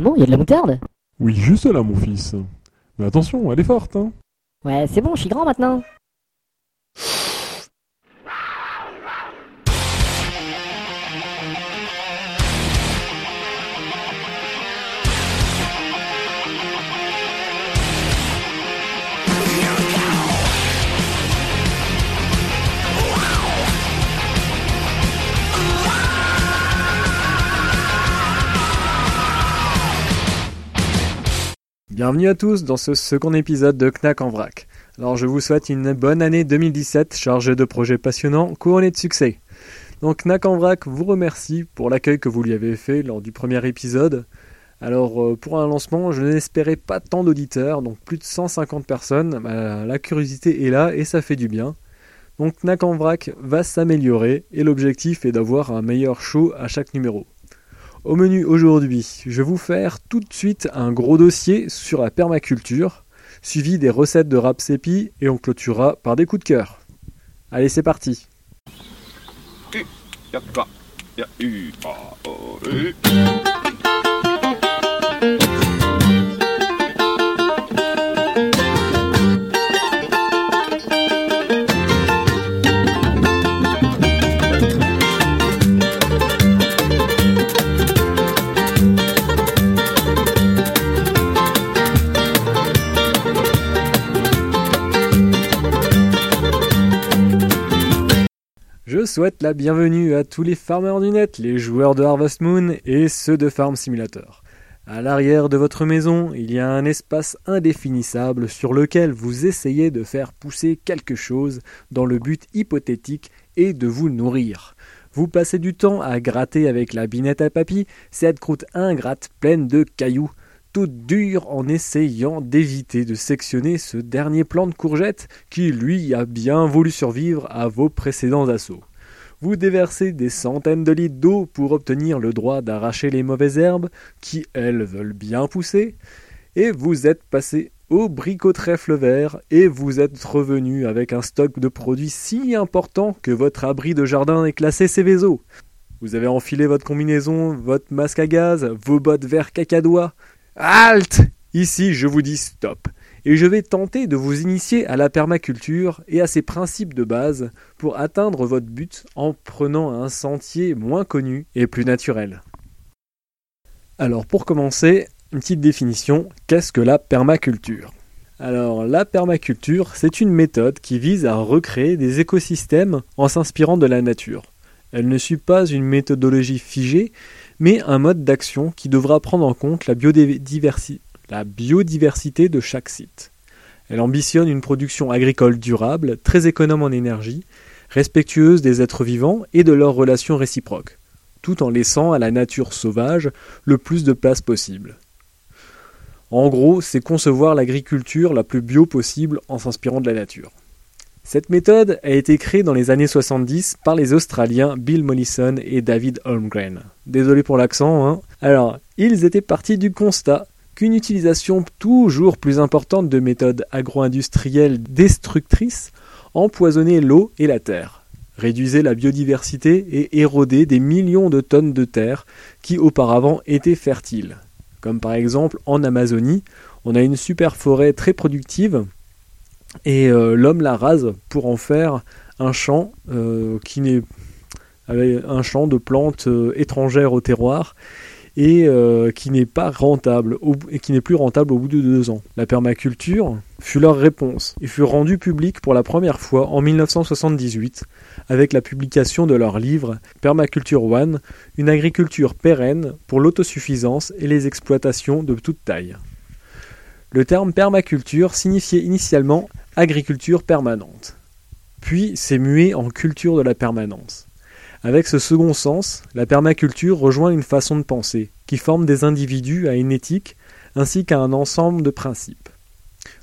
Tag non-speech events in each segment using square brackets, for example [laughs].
Maman, il y a de la moutarde? Oui, juste là, mon fils. Mais attention, elle est forte, hein. Ouais, c'est bon, je suis grand maintenant. Bienvenue à tous dans ce second épisode de Knack en vrac. Alors je vous souhaite une bonne année 2017 chargée de projets passionnants, couronnés de succès. Donc Knack en vrac vous remercie pour l'accueil que vous lui avez fait lors du premier épisode. Alors euh, pour un lancement, je n'espérais pas tant d'auditeurs, donc plus de 150 personnes. Bah, la curiosité est là et ça fait du bien. Donc Knack en vrac va s'améliorer et l'objectif est d'avoir un meilleur show à chaque numéro. Au menu aujourd'hui, je vais vous faire tout de suite un gros dossier sur la permaculture, suivi des recettes de rapsépi et on clôturera par des coups de cœur. Allez, c'est parti. Je souhaite la bienvenue à tous les farmers du net, les joueurs de Harvest Moon et ceux de Farm Simulator. À l'arrière de votre maison, il y a un espace indéfinissable sur lequel vous essayez de faire pousser quelque chose dans le but hypothétique et de vous nourrir. Vous passez du temps à gratter avec la binette à papy cette croûte ingrate pleine de cailloux, toute dure en essayant d'éviter de sectionner ce dernier plant de courgette qui, lui, a bien voulu survivre à vos précédents assauts. Vous déversez des centaines de litres d'eau pour obtenir le droit d'arracher les mauvaises herbes qui, elles, veulent bien pousser, et vous êtes passé au bricot trèfle vert et vous êtes revenu avec un stock de produits si important que votre abri de jardin est classé Céveso. Vous avez enfilé votre combinaison, votre masque à gaz, vos bottes vert cacadois. Halt Ici, je vous dis stop et je vais tenter de vous initier à la permaculture et à ses principes de base pour atteindre votre but en prenant un sentier moins connu et plus naturel. Alors pour commencer, une petite définition, qu'est-ce que la permaculture? Alors, la permaculture, c'est une méthode qui vise à recréer des écosystèmes en s'inspirant de la nature. Elle ne suit pas une méthodologie figée, mais un mode d'action qui devra prendre en compte la biodiversité de chaque site. Elle ambitionne une production agricole durable, très économe en énergie, respectueuse des êtres vivants et de leurs relations réciproques, tout en laissant à la nature sauvage le plus de place possible. En gros, c'est concevoir l'agriculture la plus bio possible en s'inspirant de la nature. Cette méthode a été créée dans les années 70 par les Australiens Bill Mollison et David Holmgren. Désolé pour l'accent, hein. Alors, ils étaient partis du constat qu'une utilisation toujours plus importante de méthodes agro-industrielles destructrices empoisonnait l'eau et la terre, réduisait la biodiversité et érodait des millions de tonnes de terre qui auparavant étaient fertiles. Comme par exemple en Amazonie, on a une super forêt très productive et euh, l'homme la rase pour en faire un champ euh, qui n'est un champ de plantes euh, étrangères au terroir et qui n'est pas rentable et qui n'est plus rentable au bout de deux ans. La permaculture fut leur réponse et fut rendue publique pour la première fois en 1978 avec la publication de leur livre Permaculture One, une agriculture pérenne pour l'autosuffisance et les exploitations de toute taille. Le terme permaculture signifiait initialement agriculture permanente, puis s'est mué en culture de la permanence. Avec ce second sens, la permaculture rejoint une façon de penser, qui forme des individus à une éthique ainsi qu'à un ensemble de principes.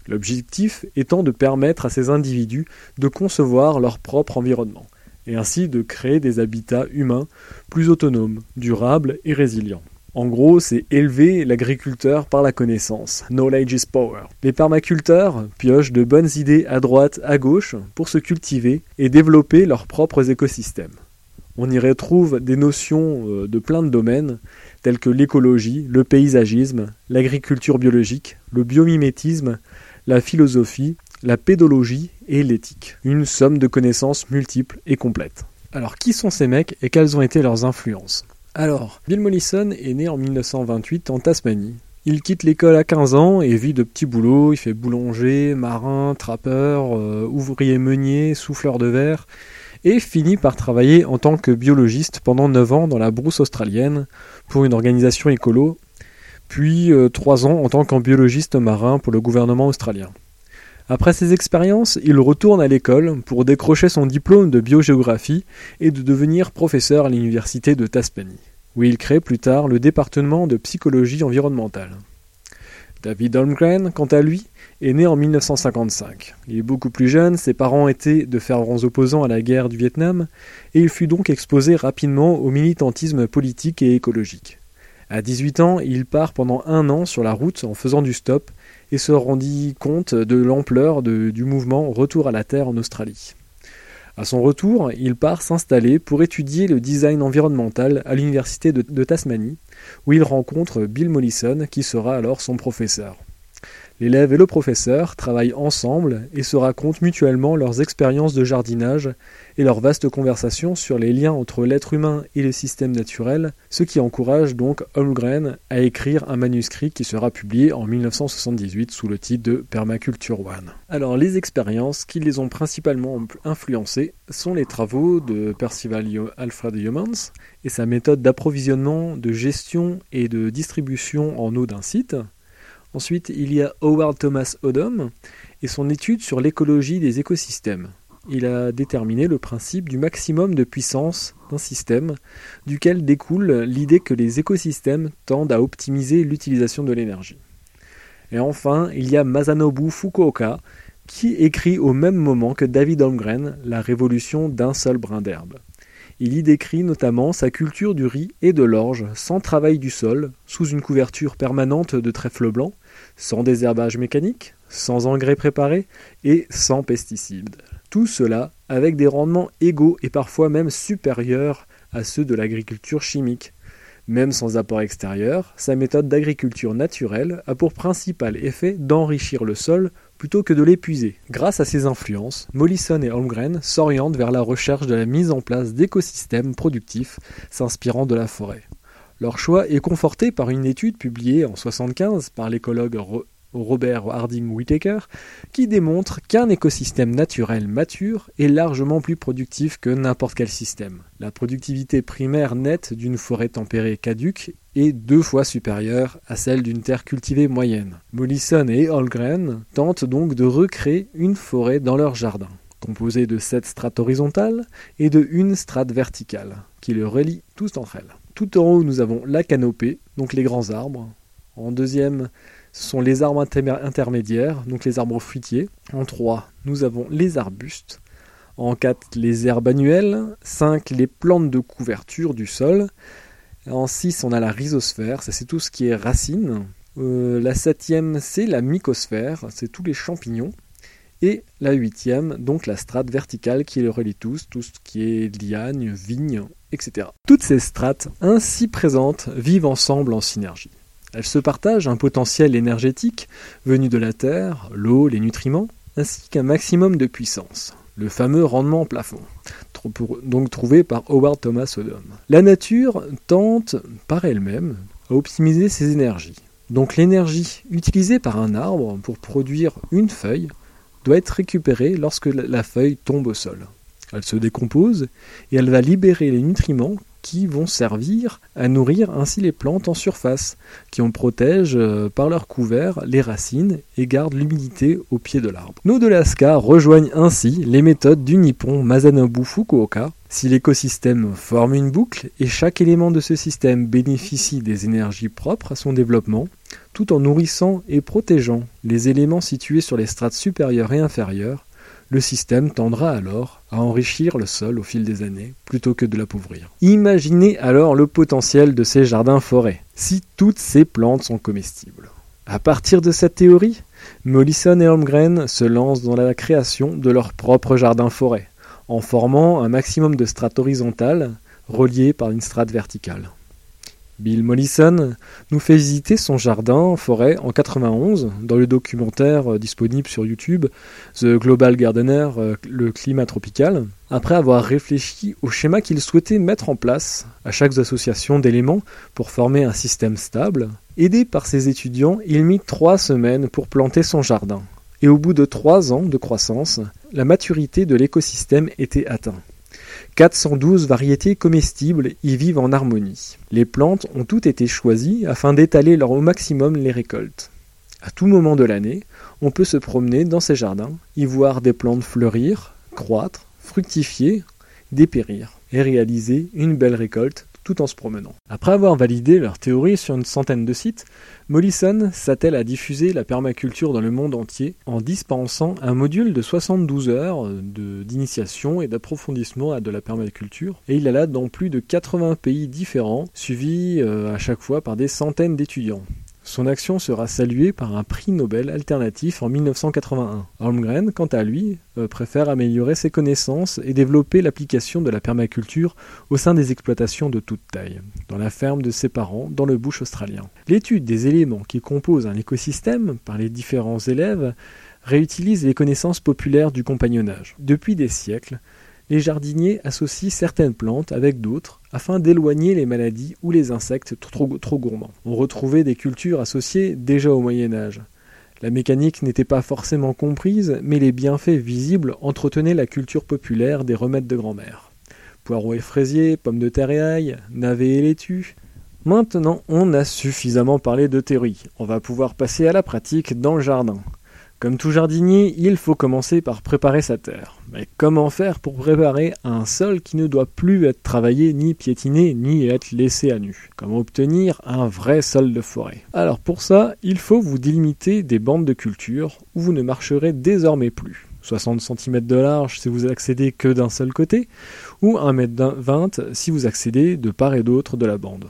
L'objectif étant de permettre à ces individus de concevoir leur propre environnement, et ainsi de créer des habitats humains plus autonomes, durables et résilients. En gros, c'est élever l'agriculteur par la connaissance. Knowledge is power. Les permaculteurs piochent de bonnes idées à droite, à gauche pour se cultiver et développer leurs propres écosystèmes. On y retrouve des notions euh, de plein de domaines, tels que l'écologie, le paysagisme, l'agriculture biologique, le biomimétisme, la philosophie, la pédologie et l'éthique. Une somme de connaissances multiples et complètes. Alors qui sont ces mecs et quelles ont été leurs influences? Alors, Bill Mollison est né en 1928 en Tasmanie. Il quitte l'école à 15 ans et vit de petits boulots, il fait boulanger, marin, trappeur, euh, ouvrier meunier, souffleur de verre, et finit par travailler en tant que biologiste pendant 9 ans dans la brousse australienne pour une organisation écolo, puis 3 ans en tant qu'en biologiste marin pour le gouvernement australien. Après ces expériences, il retourne à l'école pour décrocher son diplôme de biogéographie et de devenir professeur à l'université de Tasmanie, où il crée plus tard le département de psychologie environnementale. David Holmgren, quant à lui, est né en 1955. Il est beaucoup plus jeune, ses parents étaient de fervents opposants à la guerre du Vietnam, et il fut donc exposé rapidement au militantisme politique et écologique. À 18 ans, il part pendant un an sur la route en faisant du stop et se rendit compte de l'ampleur du mouvement Retour à la Terre en Australie. À son retour, il part s'installer pour étudier le design environnemental à l'université de, de Tasmanie, où il rencontre Bill Mollison, qui sera alors son professeur. L'élève et le professeur travaillent ensemble et se racontent mutuellement leurs expériences de jardinage et leurs vastes conversations sur les liens entre l'être humain et le système naturel, ce qui encourage donc Holmgren à écrire un manuscrit qui sera publié en 1978 sous le titre de Permaculture One. Alors les expériences qui les ont principalement influencées sont les travaux de Percival Alfred Humans et sa méthode d'approvisionnement, de gestion et de distribution en eau d'un site, Ensuite, il y a Howard Thomas Odom et son étude sur l'écologie des écosystèmes. Il a déterminé le principe du maximum de puissance d'un système, duquel découle l'idée que les écosystèmes tendent à optimiser l'utilisation de l'énergie. Et enfin, il y a Masanobu Fukuoka, qui écrit au même moment que David Holmgren La révolution d'un seul brin d'herbe. Il y décrit notamment sa culture du riz et de l'orge sans travail du sol, sous une couverture permanente de trèfle blanc, sans désherbage mécanique, sans engrais préparés et sans pesticides. Tout cela avec des rendements égaux et parfois même supérieurs à ceux de l'agriculture chimique. Même sans apport extérieur, sa méthode d'agriculture naturelle a pour principal effet d'enrichir le sol plutôt que de l'épuiser. Grâce à ces influences, Mollison et Holmgren s'orientent vers la recherche de la mise en place d'écosystèmes productifs s'inspirant de la forêt. Leur choix est conforté par une étude publiée en 1975 par l'écologue Robert Harding Whittaker, qui démontre qu'un écosystème naturel mature est largement plus productif que n'importe quel système. La productivité primaire nette d'une forêt tempérée caduque est deux fois supérieure à celle d'une terre cultivée moyenne. Mollison et Holgren tentent donc de recréer une forêt dans leur jardin, composée de sept strates horizontales et de une strate verticale, qui le relie tous entre elles. Tout en haut, nous avons la canopée, donc les grands arbres. En deuxième, sont les arbres intermédiaires, donc les arbres fruitiers. En 3, nous avons les arbustes. En 4, les herbes annuelles. 5, les plantes de couverture du sol. En 6, on a la rhizosphère, ça c'est tout ce qui est racines. Euh, la septième, c'est la mycosphère, c'est tous les champignons. Et la huitième, donc la strate verticale qui les relie tous, tout ce qui est liagne, vigne, etc. Toutes ces strates ainsi présentes vivent ensemble en synergie. Elles se partagent un potentiel énergétique venu de la terre, l'eau, les nutriments, ainsi qu'un maximum de puissance, le fameux rendement plafond, donc trouvé par Howard Thomas Odom. La nature tente par elle-même à optimiser ses énergies. Donc l'énergie utilisée par un arbre pour produire une feuille doit être récupérée lorsque la feuille tombe au sol. Elle se décompose et elle va libérer les nutriments qui vont servir à nourrir ainsi les plantes en surface, qui en protègent euh, par leur couvert les racines et gardent l'humidité au pied de l'arbre. Nos de Lasca rejoignent ainsi les méthodes du Nippon Masanobu Fukuoka. Si l'écosystème forme une boucle et chaque élément de ce système bénéficie des énergies propres à son développement, tout en nourrissant et protégeant les éléments situés sur les strates supérieures et inférieures, le système tendra alors à enrichir le sol au fil des années plutôt que de l'appauvrir. Imaginez alors le potentiel de ces jardins-forêts, si toutes ces plantes sont comestibles. À partir de cette théorie, Mollison et Holmgren se lancent dans la création de leur propre jardin-forêt, en formant un maximum de strates horizontales reliés par une strate verticale. Bill Mollison nous fait visiter son jardin en forêt en 91 dans le documentaire euh, disponible sur YouTube The Global Gardener, euh, le climat tropical, après avoir réfléchi au schéma qu'il souhaitait mettre en place à chaque association d'éléments pour former un système stable. Aidé par ses étudiants, il mit trois semaines pour planter son jardin. Et au bout de trois ans de croissance, la maturité de l'écosystème était atteinte. 412 variétés comestibles y vivent en harmonie. Les plantes ont toutes été choisies afin d'étaler leur au maximum les récoltes. À tout moment de l'année, on peut se promener dans ces jardins, y voir des plantes fleurir, croître, fructifier, dépérir et réaliser une belle récolte en se promenant. Après avoir validé leur théorie sur une centaine de sites, Mollison s'attelle à diffuser la permaculture dans le monde entier en dispensant un module de 72 heures d'initiation et d'approfondissement de la permaculture. Et il a là dans plus de 80 pays différents, suivi euh, à chaque fois par des centaines d'étudiants. Son action sera saluée par un prix Nobel alternatif en 1981. Holmgren, quant à lui, euh, préfère améliorer ses connaissances et développer l'application de la permaculture au sein des exploitations de toute taille, dans la ferme de ses parents, dans le bush australien. L'étude des éléments qui composent un écosystème par les différents élèves réutilise les connaissances populaires du compagnonnage. Depuis des siècles, les jardiniers associent certaines plantes avec d'autres afin d'éloigner les maladies ou les insectes trop, gourmands. On retrouvait des cultures associées déjà au Moyen Âge. La mécanique n'était pas forcément comprise, mais les bienfaits visibles entretenaient la culture populaire des remèdes de grand-mère. Poireaux et fraisiers, pommes de terre et ail, navets et laitue. Maintenant, on a suffisamment parlé de théorie. On va pouvoir passer à la pratique dans le jardin. Comme tout jardinier, il faut commencer par préparer sa terre. Mais comment faire pour préparer un sol qui ne doit plus être travaillé, ni piétiné, ni être laissé à nu? Comment obtenir un vrai sol de forêt? Alors pour ça, il faut vous délimiter des bandes de culture où vous ne marcherez désormais plus. 60 cm de large si vous accédez que d'un seul côté, ou 1m20 si vous accédez de part et d'autre de la bande.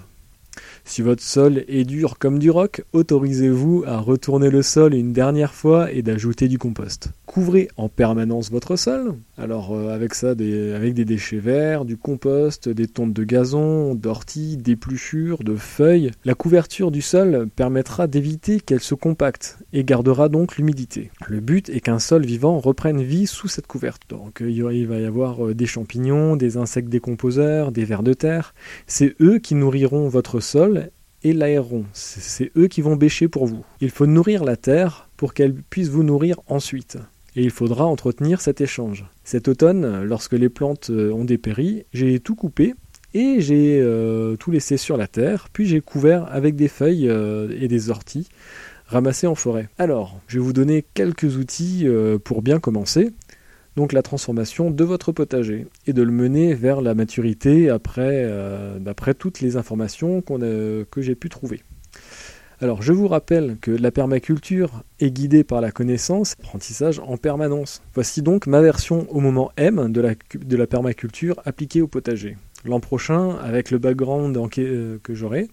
Si votre sol est dur comme du roc, autorisez-vous à retourner le sol une dernière fois et d'ajouter du compost. Couvrez en permanence votre sol, alors euh, avec ça des, avec des déchets verts, du compost, des tontes de gazon, d'orties, d'épluchures, de feuilles. La couverture du sol permettra d'éviter qu'elle se compacte et gardera donc l'humidité. Le but est qu'un sol vivant reprenne vie sous cette couverture. Donc euh, il va y avoir euh, des champignons, des insectes décomposeurs, des vers de terre. C'est eux qui nourriront votre sol et l'aéron. C'est eux qui vont bêcher pour vous. Il faut nourrir la terre pour qu'elle puisse vous nourrir ensuite. Et il faudra entretenir cet échange. Cet automne, lorsque les plantes euh, ont dépéri, j'ai tout coupé et j'ai euh, tout laissé sur la terre, puis j'ai couvert avec des feuilles euh, et des orties ramassées en forêt. Alors, je vais vous donner quelques outils pour bien commencer donc la transformation de votre potager et de le mener vers la maturité après, d'après toutes les informations que j'ai pu trouver. Alors je vous rappelle que la permaculture est guidée par la connaissance, apprentissage en permanence. Voici donc ma version au moment M de la, permaculture appliquée au potager. L'an prochain, avec le background euh, que j'aurai,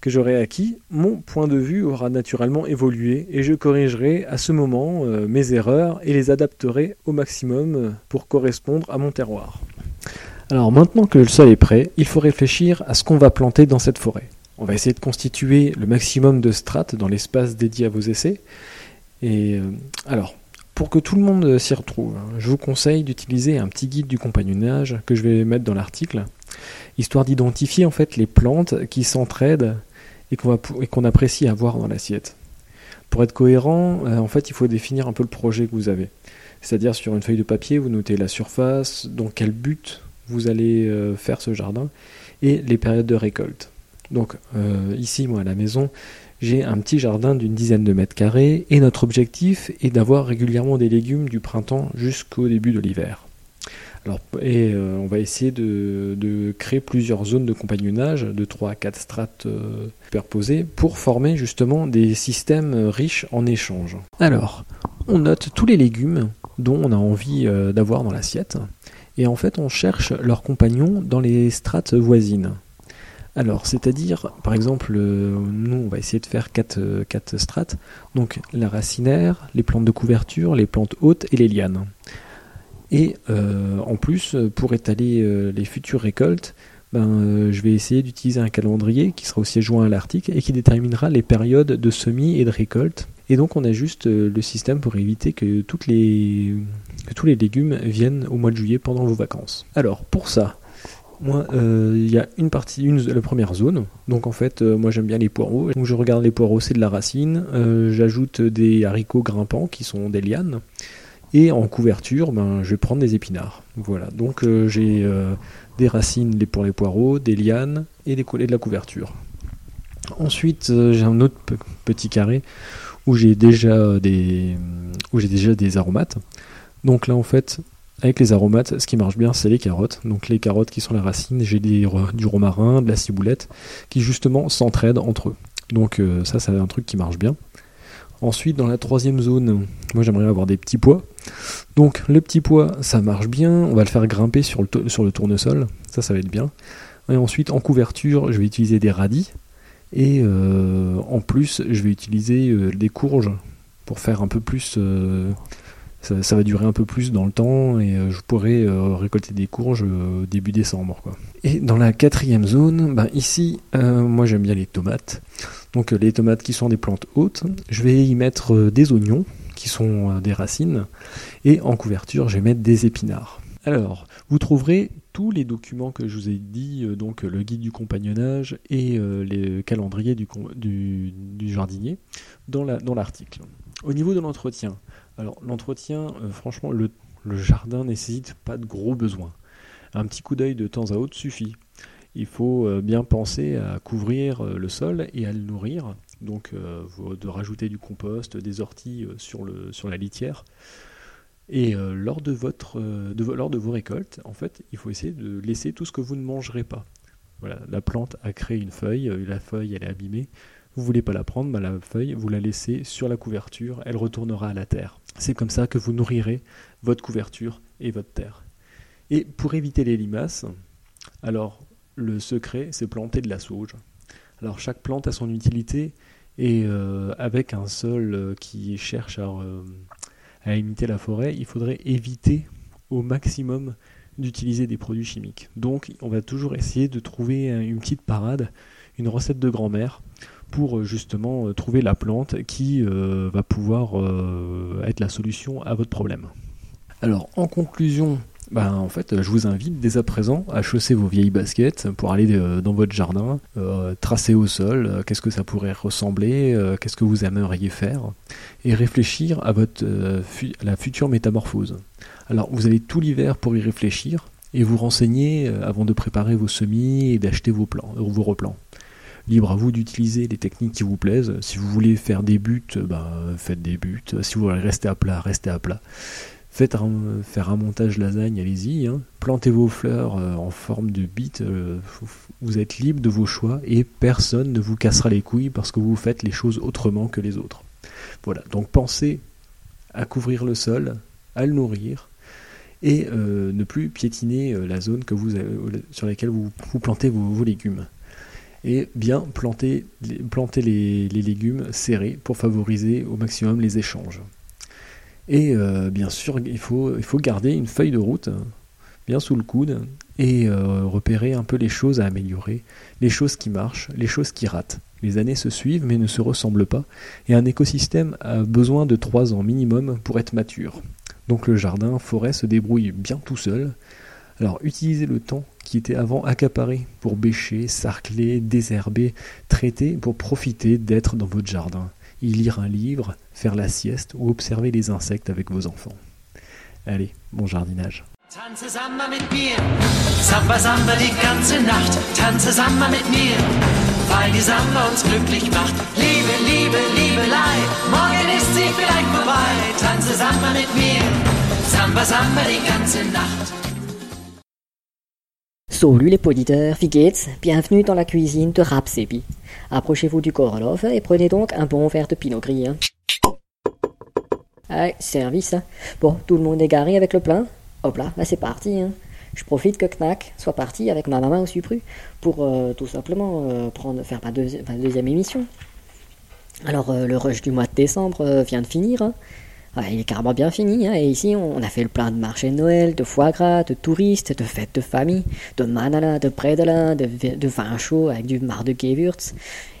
que j'aurai acquis, mon point de vue aura naturellement évolué et je corrigerai à ce moment euh, mes erreurs et les adapterai au maximum euh, pour correspondre à mon terroir. Alors maintenant que le sol est prêt, il faut réfléchir à ce qu'on va planter dans cette forêt. On va essayer de constituer le maximum de strates dans l'espace dédié à vos essais. Et euh, alors, pour que tout le monde s'y retrouve, hein, je vous conseille d'utiliser un petit guide du compagnonnage que je vais mettre dans l'article, histoire d'identifier en fait les plantes qui s'entraident et qu'on apprécie avoir dans l'assiette. Pour être cohérent, euh, en fait, il faut définir un peu le projet que vous avez. C'est-à-dire sur une feuille de papier, vous notez la surface, dans quel but vous allez euh, faire ce jardin et les périodes de récolte. Donc euh, ici, moi à la maison, j'ai un petit jardin d'une dizaine de mètres carrés et notre objectif est d'avoir régulièrement des légumes du printemps jusqu'au début de l'hiver. Alors, et euh, on va essayer de, créer plusieurs zones de compagnonnage, de 3 à 4 strates euh, superposées, pour former justement des systèmes riches en échanges. Alors, on note tous les légumes dont on a envie d'avoir dans l'assiette, et en fait on cherche leurs compagnons dans les strates voisines. Alors, c'est-à-dire, par exemple, nous, on va essayer de faire 4, 4 strates. Donc, la racinaire, les plantes de couverture, les plantes hautes et les lianes. Et euh, en plus, pour étaler euh, les futures récoltes, ben, euh, je vais essayer d'utiliser un calendrier qui sera aussi joint à l'article et qui déterminera les périodes de semis et de récolte. Et donc on a juste euh, le système pour éviter que tous les légumes viennent au mois de juillet pendant vos vacances. Alors pour ça, moi, euh, il y a une partie, une, la première zone. Donc en fait, moi j'aime bien les poireaux. Donc je regarde les poireaux, c'est de la racine. J'ajoute des haricots grimpants qui sont des lianes. Et en couverture, ben, je vais prendre des épinards. Voilà. Donc j'ai des racines pour les poireaux, des lianes et, des, de la couverture. Ensuite, euh, j'ai un autre petit carré où j'ai déjà où j'ai déjà des aromates. Donc là, en fait, avec les aromates, ce qui marche bien, c'est les carottes. Donc les carottes qui sont la racine, j'ai du romarin, de la ciboulette, qui justement s'entraident entre eux. Donc euh, ça, c'est un truc qui marche bien. Ensuite, dans la troisième zone, moi j'aimerais avoir des petits pois. Donc le petit pois, ça marche bien. On va le faire grimper sur le, tournesol. Ça, ça va être bien. Et ensuite, en couverture, je vais utiliser des radis. Et euh, en plus, je vais utiliser euh, des courges pour faire un peu plus. Euh, ça, va durer un peu plus dans le temps et je pourrai récolter des courges début décembre. Quoi. Et dans la quatrième zone, ben ici, moi j'aime bien les tomates. Donc les tomates qui sont des plantes hautes, je vais y mettre des oignons qui sont des racines et en couverture, je vais mettre des épinards. Alors, vous trouverez tous les documents que je vous ai dit, euh, donc le guide du compagnonnage et euh, les calendriers du, jardinier, dans l'article. Au niveau de l'entretien, alors l'entretien, euh, franchement, le, jardin nécessite pas de gros besoins. Un petit coup d'œil de temps à autre suffit. Il faut bien penser à couvrir le sol et à le nourrir, donc de rajouter du compost, des orties sur, la litière. Et euh, lors, de euh, vos récoltes, en fait, il faut essayer de laisser tout ce que vous ne mangerez pas. Voilà, la plante a créé une feuille, euh, la feuille elle est abîmée, vous voulez pas la prendre, bah, la feuille vous la laissez sur la couverture, elle retournera à la terre. C'est comme ça que vous nourrirez votre couverture et votre terre. Et pour éviter les limaces, alors le secret c'est planter de la sauge. Alors chaque plante a son utilité et avec un sol qui cherche à à imiter la forêt, il faudrait éviter au maximum d'utiliser des produits chimiques. Donc on va toujours essayer de trouver une petite parade, une recette de grand-mère pour euh, justement euh, trouver la plante qui euh, va pouvoir être la solution à votre problème. Alors en conclusion ben, en fait, je vous invite dès à présent à chausser vos vieilles baskets pour aller dans votre jardin, tracer au sol qu'est-ce que ça pourrait ressembler, qu'est-ce que vous aimeriez faire, et réfléchir à, votre, la future métamorphose. Alors, vous avez tout l'hiver pour y réfléchir et vous renseigner avant de préparer vos semis et d'acheter vos, plans, vos replans. Libre à vous d'utiliser les techniques qui vous plaisent. Si vous voulez faire des buts, ben, faites des buts. Si vous voulez rester à plat, restez à plat. Faites faire un montage lasagne, allez-y. Hein. Plantez vos fleurs euh, en forme de bite. Euh, vous êtes libre de vos choix et personne ne vous cassera les couilles parce que vous faites les choses autrement que les autres. Voilà. Donc pensez à couvrir le sol, à le nourrir et euh, ne plus piétiner la zone sur laquelle vous, plantez vos, légumes. Et bien planter, les légumes serrés pour favoriser au maximum les échanges. Et euh, bien sûr, il faut, garder une feuille de route bien sous le coude et euh, repérer un peu les choses à améliorer, les choses qui marchent, les choses qui ratent. Les années se suivent mais ne se ressemblent pas, et un écosystème a besoin de 3 ans minimum pour être mature. Donc le jardin, forêt se débrouille bien tout seul. Alors utilisez le temps qui était avant accaparé pour bêcher, sarcler, désherber, traiter pour profiter d'être dans votre jardin y lire un livre, faire la sieste ou observer les insectes avec vos enfants. Allez, bon jardinage. Tanze Samba mit mir, Samba Samba die ganze Nacht, tanze Samba mit mir, weil die Samba uns glücklich macht. Liebe, Liebe, Liebelei, morgen ist sie vielleicht vorbei, tanze Samba mit mir, Samba Samba die ganze Nacht. Salut les poditeurs, wie geht's Bienvenue dans la cuisine de Rapsebi. Approchez-vous du Korolov et prenez donc un bon verre de pinot gris. Hein. Allez, service. Hein. Bon, tout le monde est garé avec le plein Hop là, là c'est parti. Hein. Je profite que Knack soit parti avec ma maman au Supru pour euh, tout simplement euh, prendre, faire ma, deuxième émission. Alors, euh, le rush du mois de décembre vient de finir. Il est carrément bien fini. Hein. Et ici, on a fait le plein de marchés de Noël, de foie gras, de touristes, de fêtes de famille, de manala, de bredela, de, de vin chaud avec du mar de Gewürz.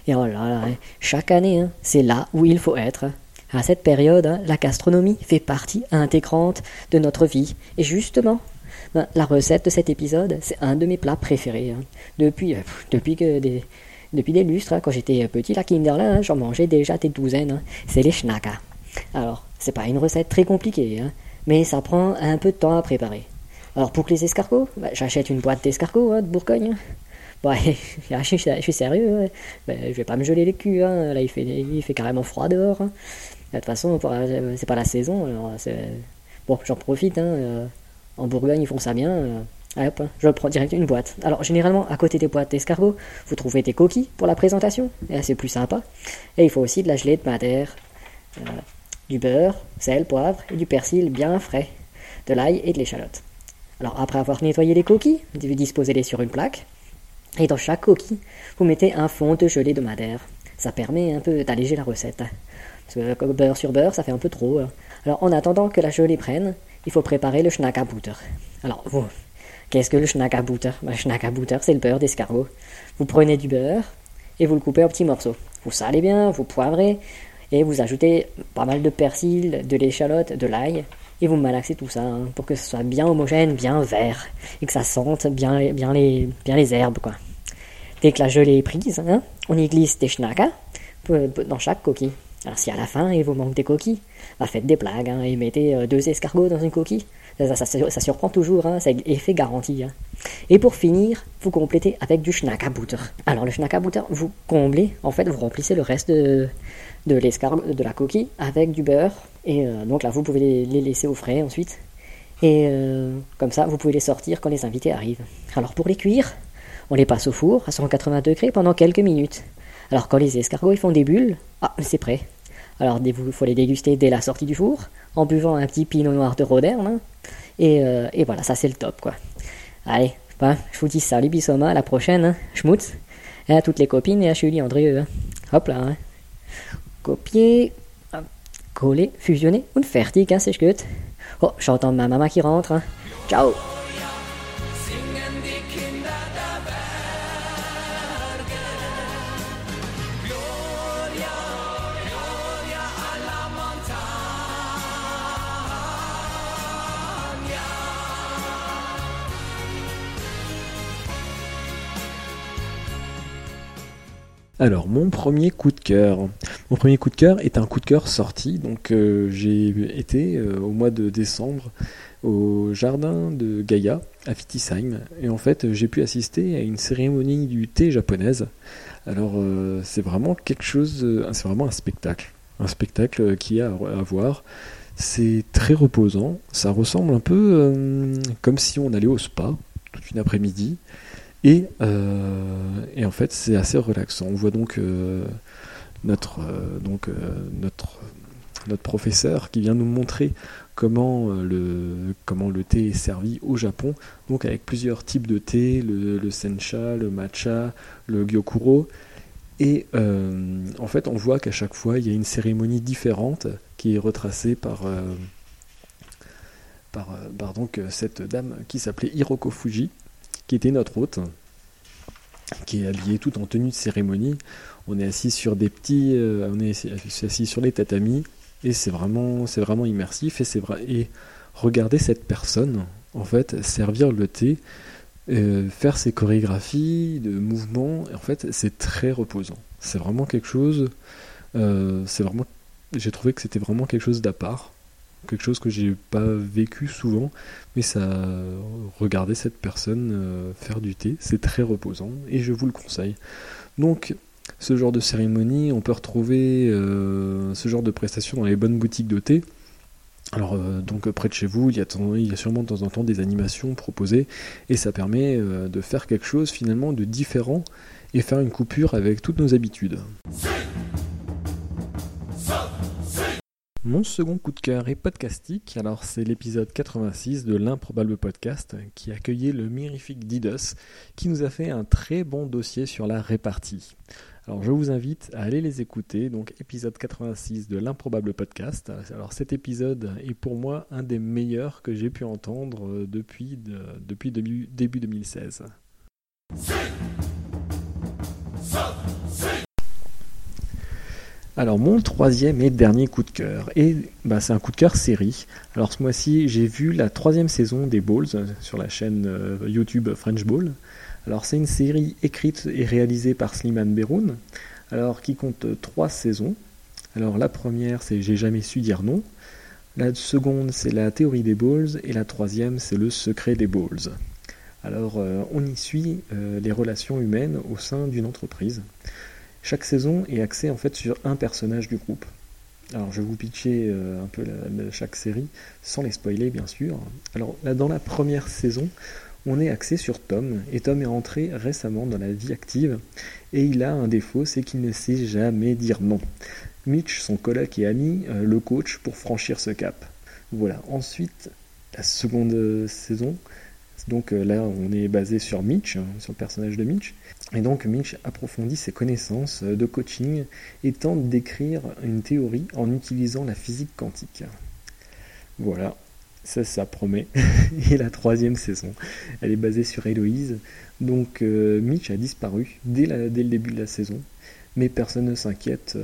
Et oh là là, chaque année, hein, c'est là où il faut être. À cette période, hein, la gastronomie fait partie intégrante de notre vie. Et justement, ben, la recette de cet épisode, c'est un de mes plats préférés. Depuis, euh, depuis que des, depuis des lustres, quand j'étais petit, la Kinderla, j'en mangeais déjà des douzaines. C'est les schnacka. Alors, c'est pas une recette très compliquée, hein, mais ça prend un peu de temps à préparer. Alors pour les escargots, bah, j'achète une boîte d'escargots hein, de Bourgogne. Bah, [laughs] je, suis, sérieux, bah, je vais pas me geler les culs, hein. là il fait, il fait carrément froid dehors. De toute façon, c'est pas la saison, alors bon, j'en profite. Euh, en Bourgogne, ils font ça bien. Euh, hop, je prends direct une boîte. Alors généralement, à côté des boîtes d'escargots, vous trouvez des coquilles pour la présentation, c'est plus sympa. Et il faut aussi de la gelée de madère. Euh, du beurre, sel, poivre et du persil bien frais, de l'ail et de l'échalote. Alors après avoir nettoyé les coquilles, vous disposez-les sur une plaque, et dans chaque coquille, vous mettez un fond de gelée de madère. Ça permet un peu d'alléger la recette. Parce que beurre sur beurre, ça fait un peu trop. Hein. Alors en attendant que la gelée prenne, il faut préparer le schnackabutter. Alors vous, qu'est-ce que le schnackabutter Le schnackabutter, c'est le beurre d'escargot. Vous prenez du beurre et vous le coupez en petits morceaux. Vous salez bien, vous poivrez, et vous ajoutez pas mal de persil, de l'échalote, de l'ail, et vous malaxez tout ça hein, pour que ce soit bien homogène, bien vert, et que ça sente bien, bien, les, bien les herbes. Quoi. Dès que la gelée est prise, hein, on y glisse des schnackas dans chaque coquille. Alors si à la fin il vous manque des coquilles, bah faites des blagues hein, et mettez euh, deux escargots dans une coquille. Ça, surprend toujours, hein, c'est effet garanti. Hein. Et pour finir, vous complétez avec du schnackabutter. Alors le schnackabutter, vous comblez, en fait, vous remplissez le reste de, l'escargot, de la coquille avec du beurre. Et euh, donc là, vous pouvez les, laisser au frais ensuite. Et euh, comme ça, vous pouvez les sortir quand les invités arrivent. Alors pour les cuire, on les passe au four à 180 degrés pendant quelques minutes. Alors quand les escargots font des bulles, ah, c'est prêt. Alors il faut les déguster dès la sortie du four, en buvant un petit pinot noir de Roderne. Hein. Et, euh, et, voilà, ça c'est le top quoi. Allez, ben, je vous dis salut Bissoma, à la prochaine, hein. schmutz. Et à toutes les copines et à Julie Andrieux. Hein. Hop là. Hein copier, coller, fusionner und fertig, hein, c'est chouette. Oh, j'entends ma maman qui rentre. Hein. Ciao Alors, mon premier coup de cœur. Mon premier coup de cœur est un coup de cœur sorti. Donc, euh, j'ai été euh, au mois de décembre au jardin de Gaïa à Fittisheim. Et en fait, j'ai pu assister à une cérémonie du thé japonaise. Alors, euh, c'est vraiment quelque chose, c'est vraiment un spectacle. Un spectacle qui a à voir. C'est très reposant. Ça ressemble un peu comme si on allait au spa toute une après-midi. Et, euh, et en fait, c'est assez relaxant. On voit donc euh, notre, euh, donc, notre, notre professeur qui vient nous montrer comment le, comment le thé est servi au Japon, donc avec plusieurs types de thé, le, sencha, le matcha, le gyokuro. Et en fait, on voit qu'à chaque fois, il y a une cérémonie différente qui est retracée par, par, par donc, cette dame qui s'appelait Hiroko Fuji, qui était notre hôte, qui est habillé tout en tenue de cérémonie. On est assis sur des petits, euh, on est assis sur les tatamis et c'est vraiment, c'est vraiment immersif et c'est vrai. Et regarder cette personne, en fait, servir le thé, euh, faire ses chorégraphies de mouvements, en fait, c'est très reposant. C'est vraiment quelque chose. Euh, c'est vraiment, j'ai trouvé que c'était vraiment quelque chose d'à part quelque chose que j'ai pas vécu souvent, mais ça, regarder cette personne euh, faire du thé, c'est très reposant et je vous le conseille. Donc, ce genre de cérémonie, on peut retrouver euh, ce genre de prestations dans les bonnes boutiques de thé. Alors, euh, donc près de chez vous, il y, a, il y, a, sûrement de temps en temps des animations proposées et ça permet de faire quelque chose finalement de différent et faire une coupure avec toutes nos habitudes. Mon second coup de cœur est podcastique. Alors, c'est l'épisode 86 de l'improbable podcast qui accueillait le mirifique Didos qui nous a fait un très bon dossier sur la répartie. Alors, je vous invite à aller les écouter. Donc, épisode 86 de l'improbable podcast. Alors, cet épisode est pour moi un des meilleurs que j'ai pu entendre depuis, début 2016. Alors mon troisième et dernier coup de cœur, et bah, c'est un coup de cœur série. Alors ce mois-ci j'ai vu la troisième saison des Balls euh, sur la chaîne euh, YouTube French Ball. Alors c'est une série écrite et réalisée par Slimane Beroun, alors qui compte trois saisons. Alors la première c'est J'ai jamais su dire non, la seconde c'est La théorie des Balls, et la troisième c'est Le secret des Balls. Alors euh, on y suit les relations humaines au sein d'une entreprise. Chaque saison est axée en fait sur un personnage du groupe. Alors je vais vous pitcher euh, un peu chaque série, sans les spoiler bien sûr. Alors là dans la première saison, on est axé sur Tom, et Tom est entré récemment dans la vie active, et il a un défaut, c'est qu'il ne sait jamais dire non. Mitch, son collègue et ami, euh, le coach pour franchir ce cap. Voilà, ensuite, la seconde saison, donc euh, là, on est basé sur Mitch, hein, sur le personnage de Mitch. Et donc Mitch approfondit ses connaissances euh, de coaching et tente d'écrire une théorie en utilisant la physique quantique. Voilà, ça, ça promet. [laughs] et la troisième saison, elle est basée sur Héloïse. Donc euh, Mitch a disparu dès, le début de la saison, mais personne ne s'inquiète.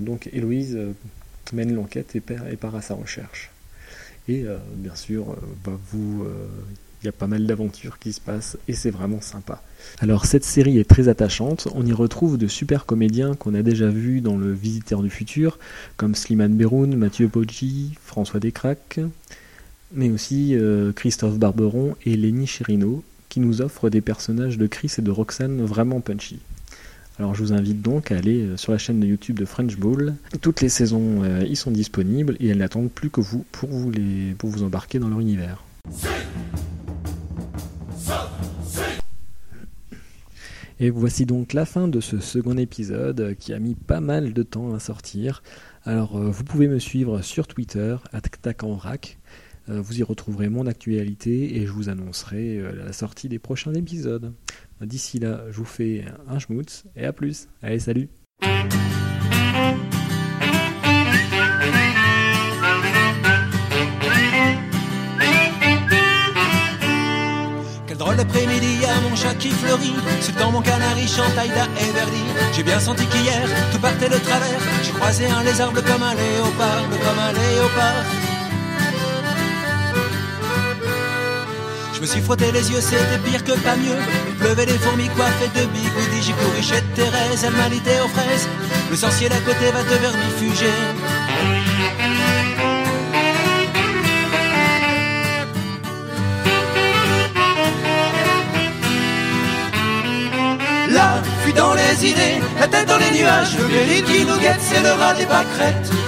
donc Héloïse mène l'enquête et, part à sa recherche. Et bien sûr, vous il y a pas mal d'aventures qui se passent et c'est vraiment sympa. Alors cette série est très attachante, on y retrouve de super comédiens qu'on a déjà vus dans le Visiteur du futur, comme Slimane Beroun, Mathieu Poggi, François Descraques, mais aussi euh, Christophe Barberon et Lenny Chirino, qui nous offrent des personnages de Chris et de Roxane vraiment punchy. Alors je vous invite donc à aller euh, sur la chaîne de YouTube de French Ball. Toutes les saisons euh, y sont disponibles et elles n'attendent plus que vous, les, pour vous embarquer dans leur univers. Et voici donc la fin de ce second épisode qui a mis pas mal de temps à sortir. Alors euh, vous pouvez me suivre sur Twitter, @tacanrac. Euh, vous y retrouverez mon actualité et je vous annoncerai euh, la sortie des prochains épisodes. D'ici là, je vous fais un schmutz et à plus. Allez, salut l'après-midi, à mon chat qui fleurit. C'est dans mon canari chante Aïda et Verdi. J'ai bien senti qu'hier, tout partait de travers. J'ai croisé un lézard bleu comme un léopard, bleu comme un léopard. Je me suis frotté les yeux, c'était pire que pas mieux. Il pleuvait des fourmis coiffées de bigoudi. J'ai couru chez Thérèse, elle m'a aux fraises. Le sorcier d'à côté va te vermifuger. La tête dans les nuages, le qui nous guette, c'est le rat des pâquerettes.